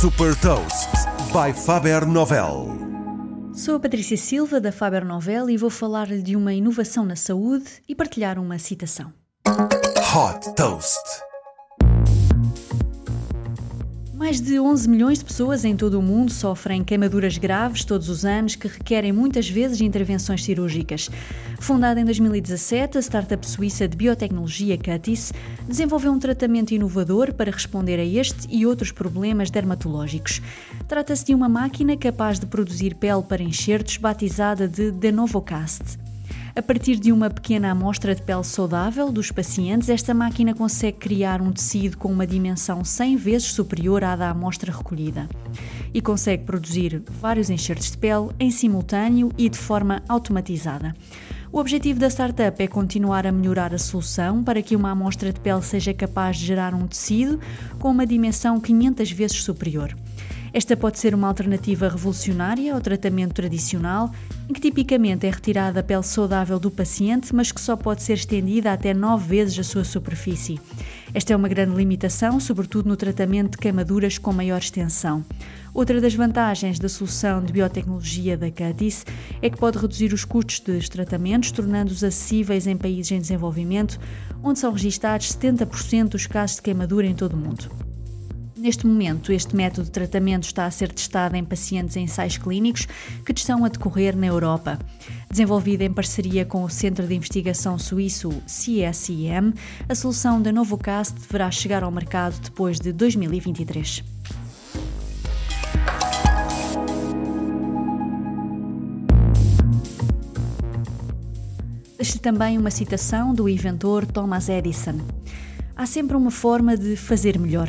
Super Toast by Faber Novel. Sou a Patrícia Silva da Faber Novel e vou falar-lhe de uma inovação na saúde e partilhar uma citação. Hot Toast. Mais de 11 milhões de pessoas em todo o mundo sofrem queimaduras graves todos os anos que requerem muitas vezes intervenções cirúrgicas. Fundada em 2017, a startup suíça de biotecnologia Cutis desenvolveu um tratamento inovador para responder a este e outros problemas dermatológicos. Trata-se de uma máquina capaz de produzir pele para enxertos batizada de Denovocast. A partir de uma pequena amostra de pele saudável dos pacientes, esta máquina consegue criar um tecido com uma dimensão 100 vezes superior à da amostra recolhida e consegue produzir vários enxertos de pele em simultâneo e de forma automatizada. O objetivo da startup é continuar a melhorar a solução para que uma amostra de pele seja capaz de gerar um tecido com uma dimensão 500 vezes superior. Esta pode ser uma alternativa revolucionária ao tratamento tradicional, em que tipicamente é retirada a pele saudável do paciente, mas que só pode ser estendida até nove vezes a sua superfície. Esta é uma grande limitação, sobretudo no tratamento de queimaduras com maior extensão. Outra das vantagens da solução de biotecnologia da Catis é que pode reduzir os custos dos tratamentos, tornando-os acessíveis em países em desenvolvimento, onde são registados 70% dos casos de queimadura em todo o mundo. Neste momento, este método de tratamento está a ser testado em pacientes em ensaios clínicos que estão a decorrer na Europa. Desenvolvida em parceria com o Centro de Investigação Suíço CSIM, a solução da Novocast deverá chegar ao mercado depois de 2023. Deixe também uma citação do inventor Thomas Edison. Há sempre uma forma de fazer melhor.